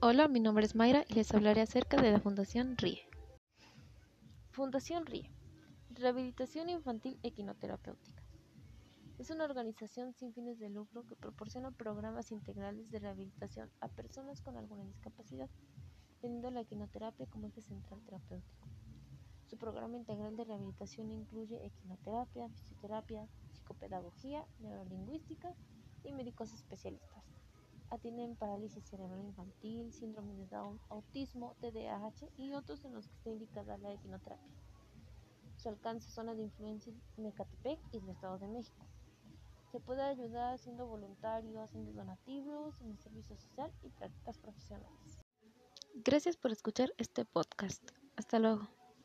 Hola, mi nombre es Mayra y les hablaré acerca de la Fundación RIE. Fundación RIE, Rehabilitación Infantil Equinoterapéutica. Es una organización sin fines de lucro que proporciona programas integrales de rehabilitación a personas con alguna discapacidad, teniendo la equinoterapia como eje central terapéutico. Su programa integral de rehabilitación incluye equinoterapia, fisioterapia, psicopedagogía, neurolingüística y médicos especialistas. Atienden parálisis cerebral infantil, síndrome de Down, autismo, TDAH y otros en los que está indicada la equinoterapia. Su alcance zona de influencia en Ecatepec y el Estado de México. Se puede ayudar siendo voluntario, haciendo donativos en el servicio social y prácticas profesionales. Gracias por escuchar este podcast. Hasta luego.